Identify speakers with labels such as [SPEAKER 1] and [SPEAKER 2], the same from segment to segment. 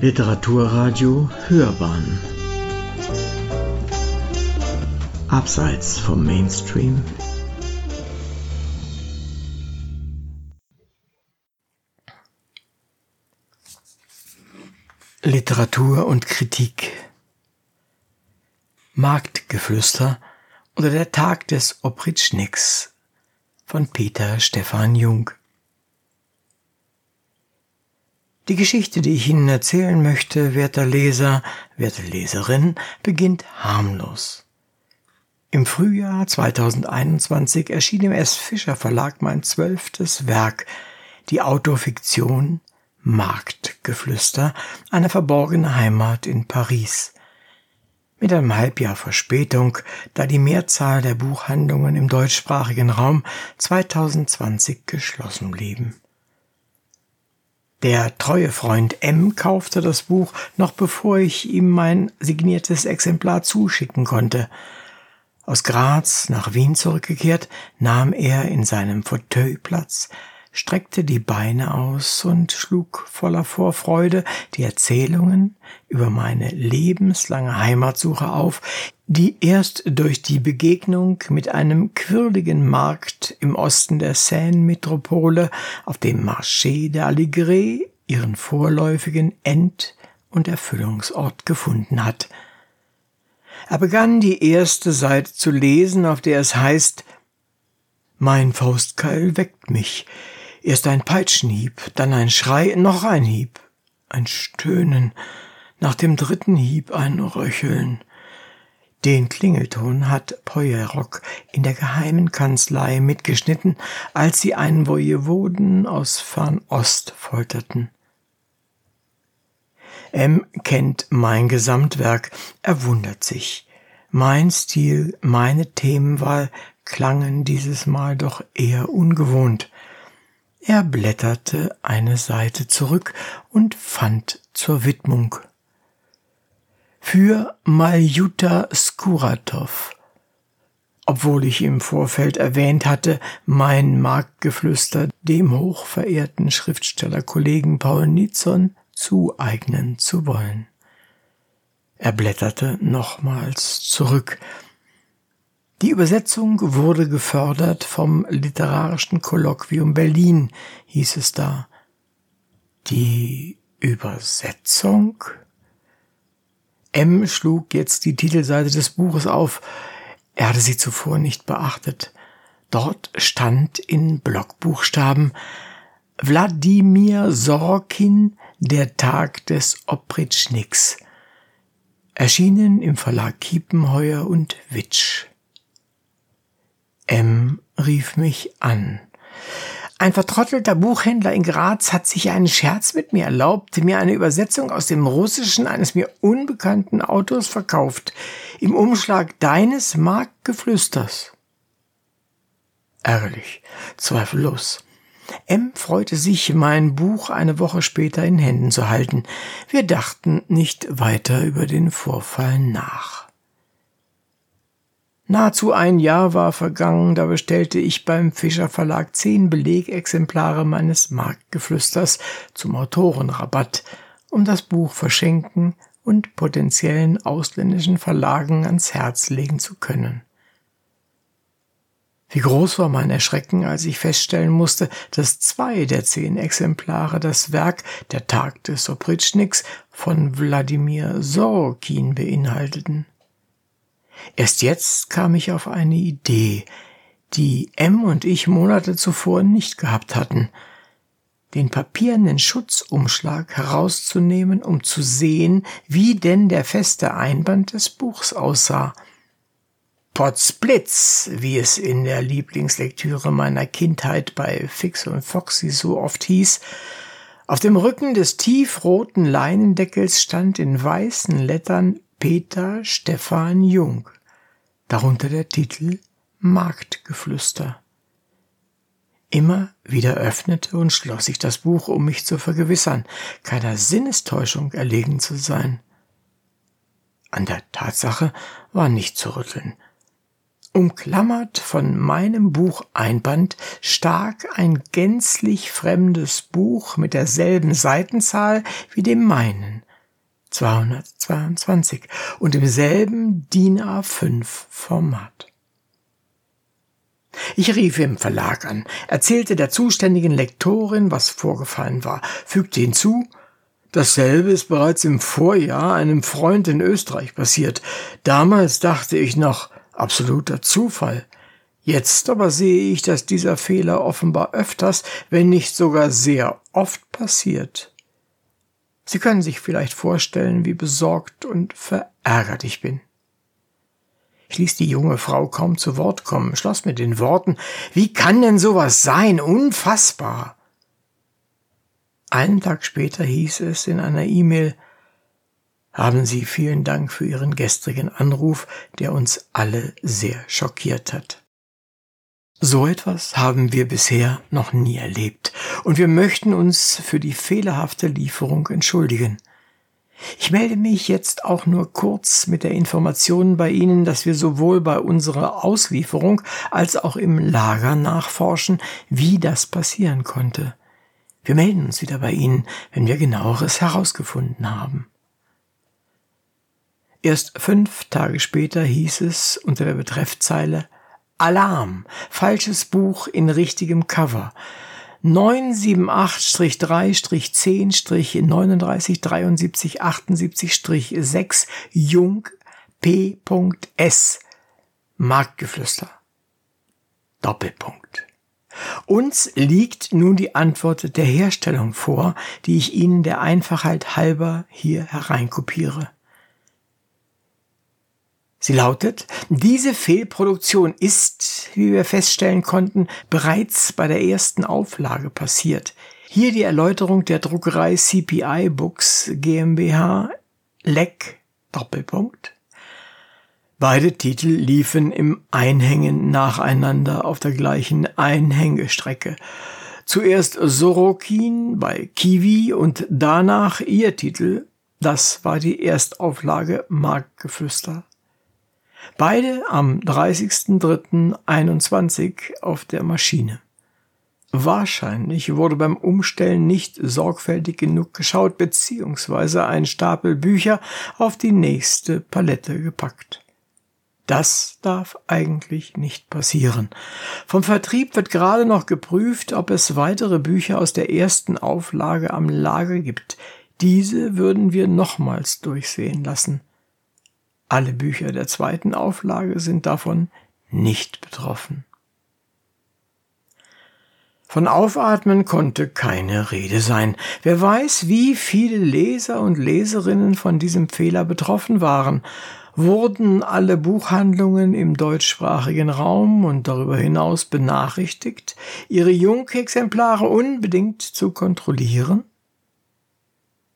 [SPEAKER 1] Literaturradio Hörbahn. Abseits vom Mainstream. Literatur und Kritik. Marktgeflüster oder der Tag des Opritschniks von Peter Stefan Jung Die Geschichte, die ich Ihnen erzählen möchte, werter Leser, werte Leserin, beginnt harmlos. Im Frühjahr 2021 erschien im S. Fischer Verlag mein zwölftes Werk, die Autofiktion Marktgeflüster, eine verborgene Heimat in Paris. Mit einem Halbjahr Verspätung, da die Mehrzahl der Buchhandlungen im deutschsprachigen Raum 2020 geschlossen blieben. Der treue Freund M kaufte das Buch, noch bevor ich ihm mein signiertes Exemplar zuschicken konnte. Aus Graz nach Wien zurückgekehrt, nahm er in seinem Fauteuil Platz, streckte die Beine aus und schlug voller Vorfreude die Erzählungen über meine lebenslange Heimatsuche auf, die erst durch die Begegnung mit einem quirligen Markt im Osten der Seine-Metropole auf dem Marché de Alligré ihren vorläufigen End- und Erfüllungsort gefunden hat. Er begann die erste Seite zu lesen, auf der es heißt Mein Faustkeil weckt mich. Erst ein Peitschenhieb, dann ein Schrei, noch ein Hieb, ein Stöhnen, nach dem dritten Hieb ein Röcheln. Den Klingelton hat Poyerock in der geheimen Kanzlei mitgeschnitten, als sie einen Vojevoden aus Fernost folterten. M kennt mein Gesamtwerk, er wundert sich. Mein Stil, meine Themenwahl klangen dieses Mal doch eher ungewohnt. Er blätterte eine Seite zurück und fand zur Widmung für Maljuta Skuratov. Obwohl ich im Vorfeld erwähnt hatte, mein Marktgeflüster dem hochverehrten Schriftstellerkollegen Paul Nitzon zueignen zu wollen. Er blätterte nochmals zurück. Die Übersetzung wurde gefördert vom Literarischen Kolloquium Berlin, hieß es da. Die Übersetzung? M schlug jetzt die Titelseite des Buches auf. Er hatte sie zuvor nicht beachtet. Dort stand in Blockbuchstaben Wladimir Sorokin, der Tag des Opritschniks. Erschienen im Verlag Kiepenheuer und Witsch. M rief mich an. Ein vertrottelter Buchhändler in Graz hat sich einen Scherz mit mir erlaubt, mir eine Übersetzung aus dem Russischen eines mir unbekannten Autors verkauft, im Umschlag deines Marktgeflüsters. Ärgerlich, zweifellos. M freute sich, mein Buch eine Woche später in Händen zu halten. Wir dachten nicht weiter über den Vorfall nach. Nahezu ein Jahr war vergangen, da bestellte ich beim Fischer Verlag zehn Belegexemplare meines Marktgeflüsters zum Autorenrabatt, um das Buch verschenken und potenziellen ausländischen Verlagen ans Herz legen zu können. Wie groß war mein Erschrecken, als ich feststellen musste, dass zwei der zehn Exemplare das Werk Der Tag des Opritschniks von Wladimir Sorokin beinhalteten. Erst jetzt kam ich auf eine Idee, die M und ich Monate zuvor nicht gehabt hatten, den papiernen Schutzumschlag herauszunehmen, um zu sehen, wie denn der feste Einband des Buchs aussah. Potzblitz, wie es in der Lieblingslektüre meiner Kindheit bei Fix und Foxy so oft hieß, auf dem Rücken des tiefroten Leinendeckels stand in weißen Lettern Peter Stefan Jung, darunter der Titel Marktgeflüster. Immer wieder öffnete und schloss ich das Buch, um mich zu vergewissern, keiner Sinnestäuschung erlegen zu sein. An der Tatsache war nicht zu rütteln. Umklammert von meinem Buch Einband stak ein gänzlich fremdes Buch mit derselben Seitenzahl wie dem meinen, 222 und im selben DIN A5 Format. Ich rief im Verlag an, erzählte der zuständigen Lektorin, was vorgefallen war, fügte hinzu, dasselbe ist bereits im Vorjahr einem Freund in Österreich passiert. Damals dachte ich noch, absoluter Zufall. Jetzt aber sehe ich, dass dieser Fehler offenbar öfters, wenn nicht sogar sehr oft passiert. Sie können sich vielleicht vorstellen, wie besorgt und verärgert ich bin. Ich ließ die junge Frau kaum zu Wort kommen, schloss mit den Worten Wie kann denn sowas sein? Unfassbar. Einen Tag später hieß es in einer E-Mail Haben Sie vielen Dank für Ihren gestrigen Anruf, der uns alle sehr schockiert hat. So etwas haben wir bisher noch nie erlebt, und wir möchten uns für die fehlerhafte Lieferung entschuldigen. Ich melde mich jetzt auch nur kurz mit der Information bei Ihnen, dass wir sowohl bei unserer Auslieferung als auch im Lager nachforschen, wie das passieren konnte. Wir melden uns wieder bei Ihnen, wenn wir genaueres herausgefunden haben. Erst fünf Tage später hieß es unter der Betreffzeile Alarm, falsches Buch in richtigem Cover. 978-3-10-39-73-78-6 Jung P.S. Marktgeflüster. Doppelpunkt. Uns liegt nun die Antwort der Herstellung vor, die ich Ihnen der Einfachheit halber hier hereinkopiere. Sie lautet, diese Fehlproduktion ist, wie wir feststellen konnten, bereits bei der ersten Auflage passiert. Hier die Erläuterung der Druckerei CPI Books GmbH, Leck, Doppelpunkt. Beide Titel liefen im Einhängen nacheinander auf der gleichen Einhängestrecke. Zuerst Sorokin bei Kiwi und danach ihr Titel. Das war die Erstauflage Marktgeflüster. Beide am 30.03.21 auf der Maschine. Wahrscheinlich wurde beim Umstellen nicht sorgfältig genug geschaut, beziehungsweise ein Stapel Bücher auf die nächste Palette gepackt. Das darf eigentlich nicht passieren. Vom Vertrieb wird gerade noch geprüft, ob es weitere Bücher aus der ersten Auflage am Lager gibt. Diese würden wir nochmals durchsehen lassen. Alle Bücher der zweiten Auflage sind davon nicht betroffen. Von Aufatmen konnte keine Rede sein. Wer weiß, wie viele Leser und Leserinnen von diesem Fehler betroffen waren. Wurden alle Buchhandlungen im deutschsprachigen Raum und darüber hinaus benachrichtigt, ihre Jungexemplare unbedingt zu kontrollieren?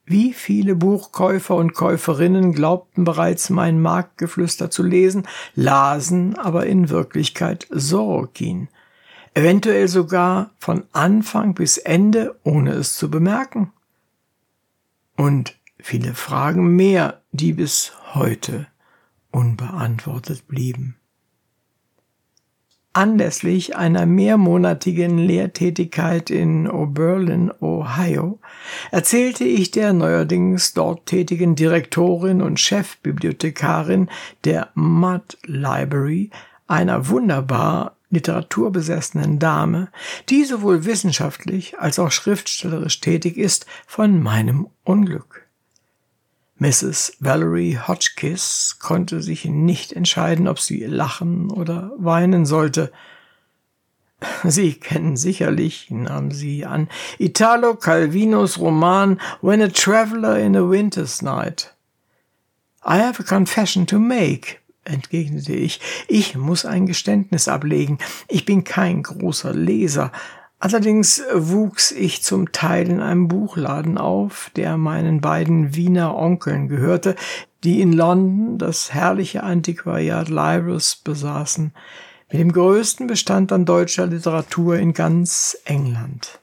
[SPEAKER 1] Wie viele Buchkäufer und Käuferinnen glaubten bereits mein Marktgeflüster zu lesen, lasen aber in Wirklichkeit Sorokin. Eventuell sogar von Anfang bis Ende, ohne es zu bemerken. Und viele Fragen mehr, die bis heute unbeantwortet blieben. Anlässlich einer mehrmonatigen Lehrtätigkeit in Oberlin, Ohio, erzählte ich der neuerdings dort tätigen Direktorin und Chefbibliothekarin der Mud Library, einer wunderbar literaturbesessenen Dame, die sowohl wissenschaftlich als auch schriftstellerisch tätig ist, von meinem Unglück. Mrs. Valerie Hotchkiss konnte sich nicht entscheiden, ob sie lachen oder weinen sollte. Sie kennen sicherlich, nahm sie an, Italo Calvinos Roman When a Traveler in a Winter's Night. I have a confession to make, entgegnete ich. Ich muss ein Geständnis ablegen. Ich bin kein großer Leser, Allerdings wuchs ich zum Teil in einem Buchladen auf, der meinen beiden Wiener Onkeln gehörte, die in London das herrliche Antiquariat Libris besaßen, mit dem größten Bestand an deutscher Literatur in ganz England.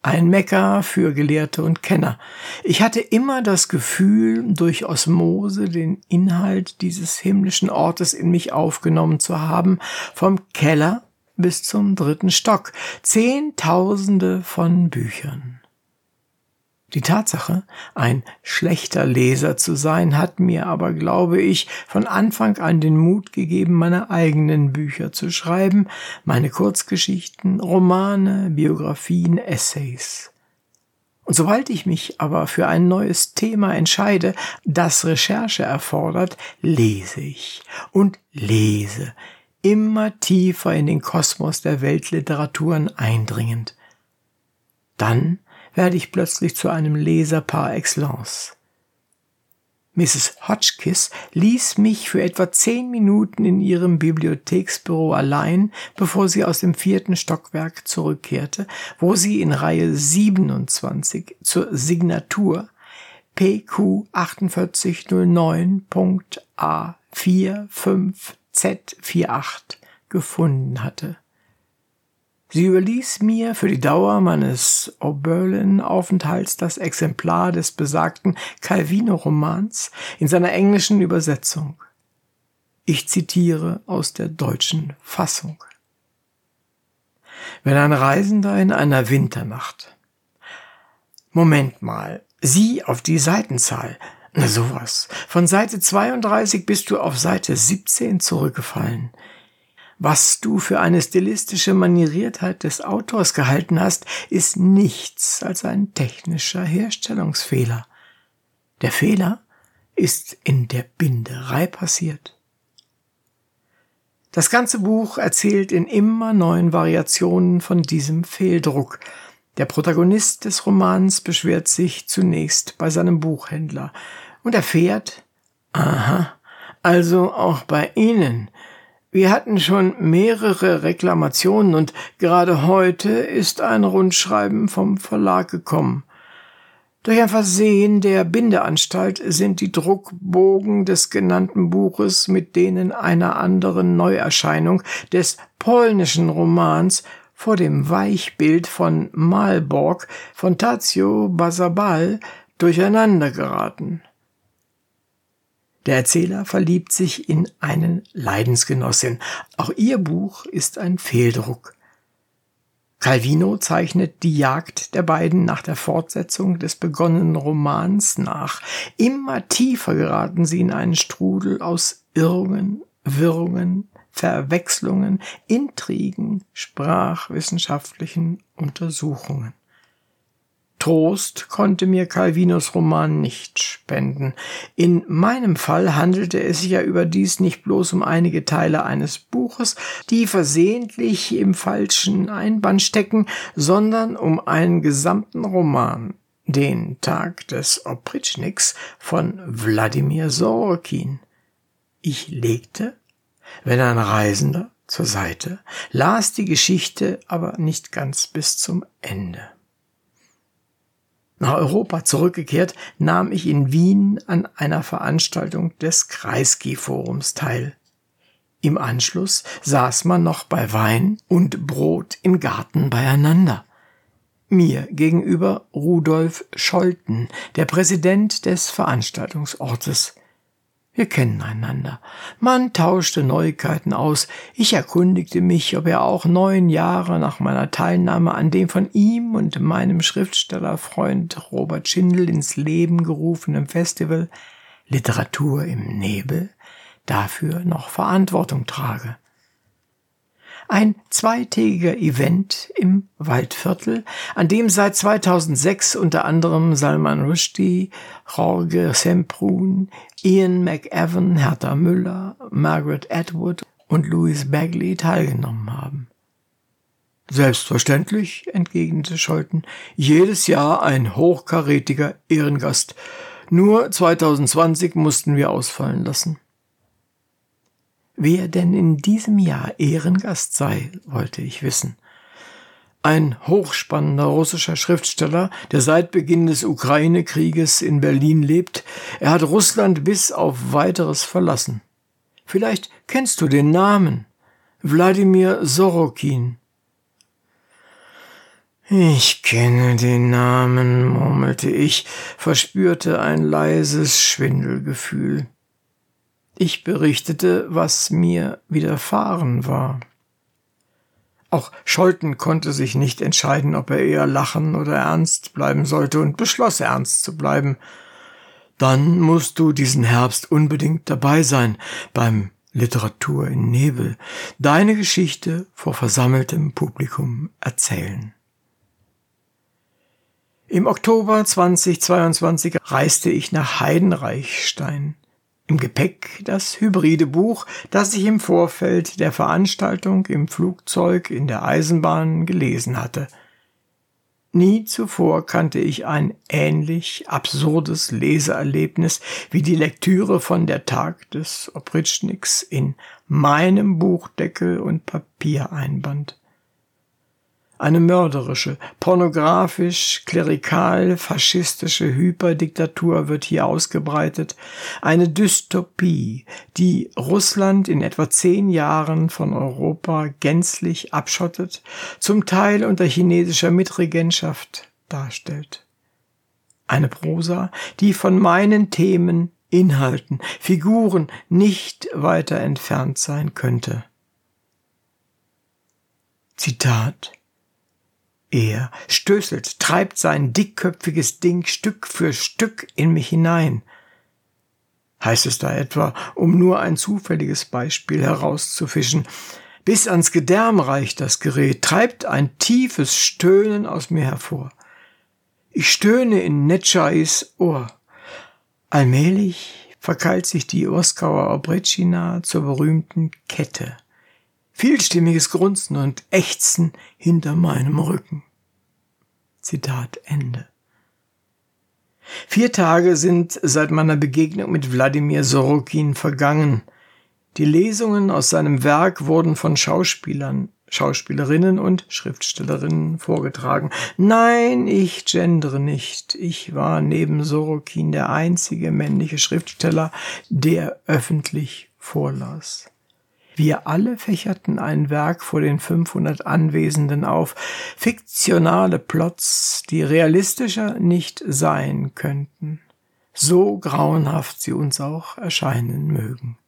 [SPEAKER 1] Ein Mekka für Gelehrte und Kenner. Ich hatte immer das Gefühl, durch Osmose den Inhalt dieses himmlischen Ortes in mich aufgenommen zu haben, vom Keller bis zum dritten Stock. Zehntausende von Büchern. Die Tatsache, ein schlechter Leser zu sein, hat mir aber, glaube ich, von Anfang an den Mut gegeben, meine eigenen Bücher zu schreiben, meine Kurzgeschichten, Romane, Biografien, Essays. Und sobald ich mich aber für ein neues Thema entscheide, das Recherche erfordert, lese ich und lese, immer tiefer in den Kosmos der Weltliteraturen eindringend. Dann werde ich plötzlich zu einem Leser par excellence. Mrs. Hotchkiss ließ mich für etwa zehn Minuten in ihrem Bibliotheksbüro allein, bevor sie aus dem vierten Stockwerk zurückkehrte, wo sie in Reihe 27 zur Signatur PQ 4809.A45Z48 gefunden hatte. Sie überließ mir für die Dauer meines Oberlin-Aufenthalts das Exemplar des besagten Calvino-Romans in seiner englischen Übersetzung. Ich zitiere aus der deutschen Fassung. Wenn ein Reisender in einer Winternacht Moment mal, sieh auf die Seitenzahl. Na sowas. Von Seite 32 bist du auf Seite 17 zurückgefallen. Was du für eine stilistische Manieriertheit des Autors gehalten hast, ist nichts als ein technischer Herstellungsfehler. Der Fehler ist in der Binderei passiert. Das ganze Buch erzählt in immer neuen Variationen von diesem Fehldruck. Der Protagonist des Romans beschwert sich zunächst bei seinem Buchhändler und erfährt, aha, also auch bei Ihnen wir hatten schon mehrere Reklamationen und gerade heute ist ein Rundschreiben vom Verlag gekommen. Durch ein Versehen der Bindeanstalt sind die Druckbogen des genannten Buches mit denen einer anderen Neuerscheinung des polnischen Romans vor dem Weichbild von Malborg von Tazio Basabal durcheinander geraten. Der Erzähler verliebt sich in einen Leidensgenossin. Auch ihr Buch ist ein Fehldruck. Calvino zeichnet die Jagd der beiden nach der Fortsetzung des begonnenen Romans nach. Immer tiefer geraten sie in einen Strudel aus Irrungen, Wirrungen, Verwechslungen, Intrigen, sprachwissenschaftlichen Untersuchungen. Trost konnte mir Calvinos Roman nicht spenden. In meinem Fall handelte es sich ja überdies nicht bloß um einige Teile eines Buches, die versehentlich im falschen Einband stecken, sondern um einen gesamten Roman, den Tag des Opritschniks von Wladimir Sorokin. Ich legte, wenn ein Reisender, zur Seite, las die Geschichte aber nicht ganz bis zum Ende. Nach Europa zurückgekehrt, nahm ich in Wien an einer Veranstaltung des Kreisky-Forums teil. Im Anschluss saß man noch bei Wein und Brot im Garten beieinander. Mir gegenüber Rudolf Scholten, der Präsident des Veranstaltungsortes. Wir kennen einander. Man tauschte Neuigkeiten aus. Ich erkundigte mich, ob er auch neun Jahre nach meiner Teilnahme an dem von ihm und meinem Schriftstellerfreund Robert Schindel ins Leben gerufenen Festival Literatur im Nebel dafür noch Verantwortung trage ein zweitägiger Event im Waldviertel, an dem seit 2006 unter anderem Salman Rushdie, Jorge Semprun, Ian McEwan, Hertha Müller, Margaret Atwood und Louis Bagley teilgenommen haben. Selbstverständlich, entgegnete Scholten, jedes Jahr ein hochkarätiger Ehrengast. Nur 2020 mussten wir ausfallen lassen. Wer denn in diesem Jahr Ehrengast sei, wollte ich wissen. Ein hochspannender russischer Schriftsteller, der seit Beginn des Ukraine-Krieges in Berlin lebt. Er hat Russland bis auf weiteres verlassen. Vielleicht kennst du den Namen. Wladimir Sorokin. Ich kenne den Namen, murmelte ich, verspürte ein leises Schwindelgefühl. Ich berichtete, was mir widerfahren war. Auch Scholten konnte sich nicht entscheiden, ob er eher lachen oder ernst bleiben sollte und beschloss ernst zu bleiben. Dann musst du diesen Herbst unbedingt dabei sein beim Literatur in Nebel, deine Geschichte vor versammeltem Publikum erzählen. Im Oktober 2022 reiste ich nach Heidenreichstein. Im Gepäck das hybride Buch, das ich im Vorfeld der Veranstaltung im Flugzeug in der Eisenbahn gelesen hatte. Nie zuvor kannte ich ein ähnlich absurdes Leseerlebnis wie die Lektüre von Der Tag des Opritschniks in meinem Buchdeckel und Papiereinband. Eine mörderische, pornografisch, klerikal, faschistische Hyperdiktatur wird hier ausgebreitet. Eine Dystopie, die Russland in etwa zehn Jahren von Europa gänzlich abschottet, zum Teil unter chinesischer Mitregentschaft darstellt. Eine Prosa, die von meinen Themen, Inhalten, Figuren nicht weiter entfernt sein könnte. Zitat er stößelt, treibt sein dickköpfiges Ding Stück für Stück in mich hinein. Heißt es da etwa, um nur ein zufälliges Beispiel herauszufischen, bis ans Gedärm reicht das Gerät, treibt ein tiefes Stöhnen aus mir hervor. Ich stöhne in Netschais Ohr. Allmählich verkeilt sich die Oskauer Obrecina zur berühmten Kette vielstimmiges Grunzen und Ächzen hinter meinem Rücken. Zitat Ende. Vier Tage sind seit meiner Begegnung mit Wladimir Sorokin vergangen. Die Lesungen aus seinem Werk wurden von Schauspielern, Schauspielerinnen und Schriftstellerinnen vorgetragen. Nein, ich gendere nicht. Ich war neben Sorokin der einzige männliche Schriftsteller, der öffentlich vorlas. Wir alle fächerten ein Werk vor den 500 Anwesenden auf, fiktionale Plots, die realistischer nicht sein könnten, so grauenhaft sie uns auch erscheinen mögen.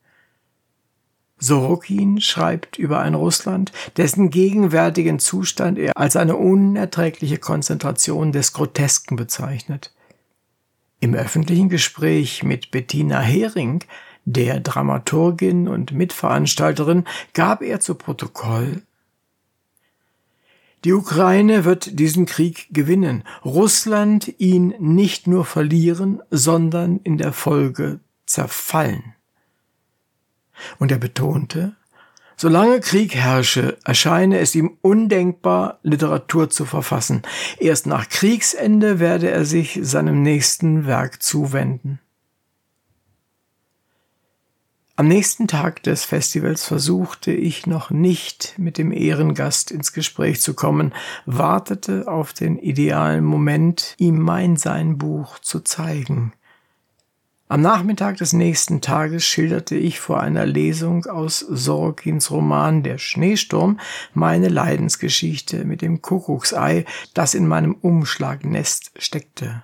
[SPEAKER 1] Sorokin schreibt über ein Russland, dessen gegenwärtigen Zustand er als eine unerträgliche Konzentration des Grotesken bezeichnet. Im öffentlichen Gespräch mit Bettina Hering der Dramaturgin und Mitveranstalterin gab er zu Protokoll die Ukraine wird diesen Krieg gewinnen, Russland ihn nicht nur verlieren, sondern in der Folge zerfallen. Und er betonte, solange Krieg herrsche, erscheine es ihm undenkbar, Literatur zu verfassen. Erst nach Kriegsende werde er sich seinem nächsten Werk zuwenden. Am nächsten Tag des Festivals versuchte ich noch nicht mit dem Ehrengast ins Gespräch zu kommen, wartete auf den idealen Moment, ihm mein sein Buch zu zeigen. Am Nachmittag des nächsten Tages schilderte ich vor einer Lesung aus Sorokins Roman Der Schneesturm meine Leidensgeschichte mit dem Kuckucksei, das in meinem Umschlagnest steckte.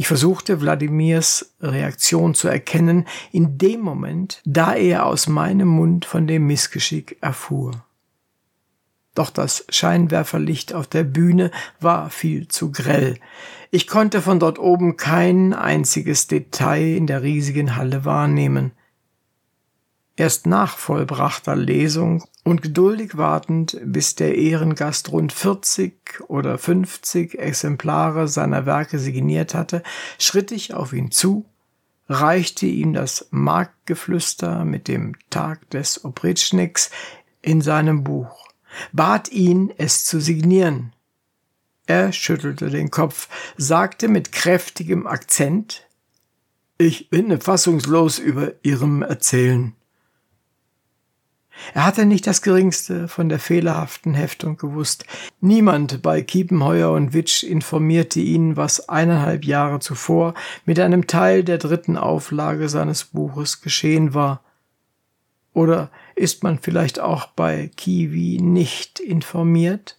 [SPEAKER 1] Ich versuchte Wladimirs Reaktion zu erkennen in dem Moment, da er aus meinem Mund von dem Missgeschick erfuhr. Doch das Scheinwerferlicht auf der Bühne war viel zu grell. Ich konnte von dort oben kein einziges Detail in der riesigen Halle wahrnehmen. Erst nach vollbrachter Lesung und geduldig wartend, bis der Ehrengast rund 40 oder 50 Exemplare seiner Werke signiert hatte, schritt ich auf ihn zu, reichte ihm das Marktgeflüster mit dem Tag des Opritschniks in seinem Buch, bat ihn, es zu signieren. Er schüttelte den Kopf, sagte mit kräftigem Akzent, ich bin fassungslos über Ihrem Erzählen. Er hatte nicht das geringste von der fehlerhaften Heftung gewusst. Niemand bei Kiepenheuer und Witsch informierte ihn, was eineinhalb Jahre zuvor mit einem Teil der dritten Auflage seines Buches geschehen war. Oder ist man vielleicht auch bei Kiwi nicht informiert?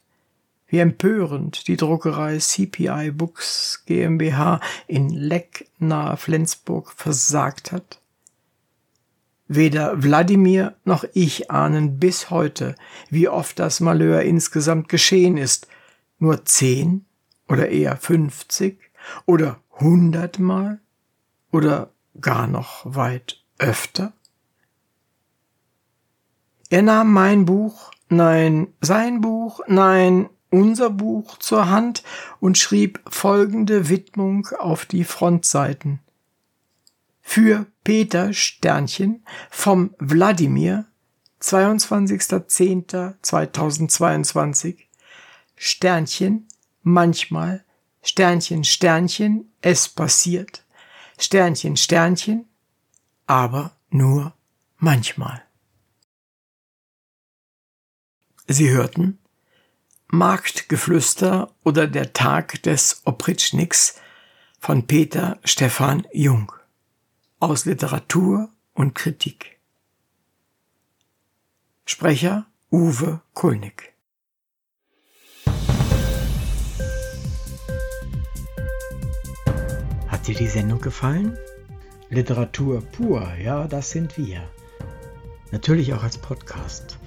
[SPEAKER 1] Wie empörend die Druckerei CPI Books GmbH in Leck nahe Flensburg versagt hat? Weder Wladimir noch ich ahnen bis heute, wie oft das Malheur insgesamt geschehen ist. Nur zehn oder eher fünfzig oder hundertmal oder gar noch weit öfter? Er nahm mein Buch, nein, sein Buch, nein, unser Buch zur Hand und schrieb folgende Widmung auf die Frontseiten. Für Peter Sternchen vom Wladimir, 22.10.2022, Sternchen, manchmal, Sternchen, Sternchen, es passiert, Sternchen, Sternchen, aber nur manchmal. Sie hörten Marktgeflüster oder der Tag des Opritschniks von Peter Stefan Jung aus Literatur und Kritik. Sprecher Uwe Kulnig. Hat dir die Sendung gefallen? Literatur pur, ja, das sind wir. Natürlich auch als Podcast.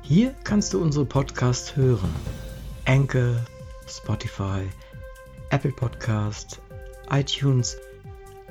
[SPEAKER 1] Hier kannst du unsere Podcasts hören. Anchor, Spotify, Apple Podcast, iTunes,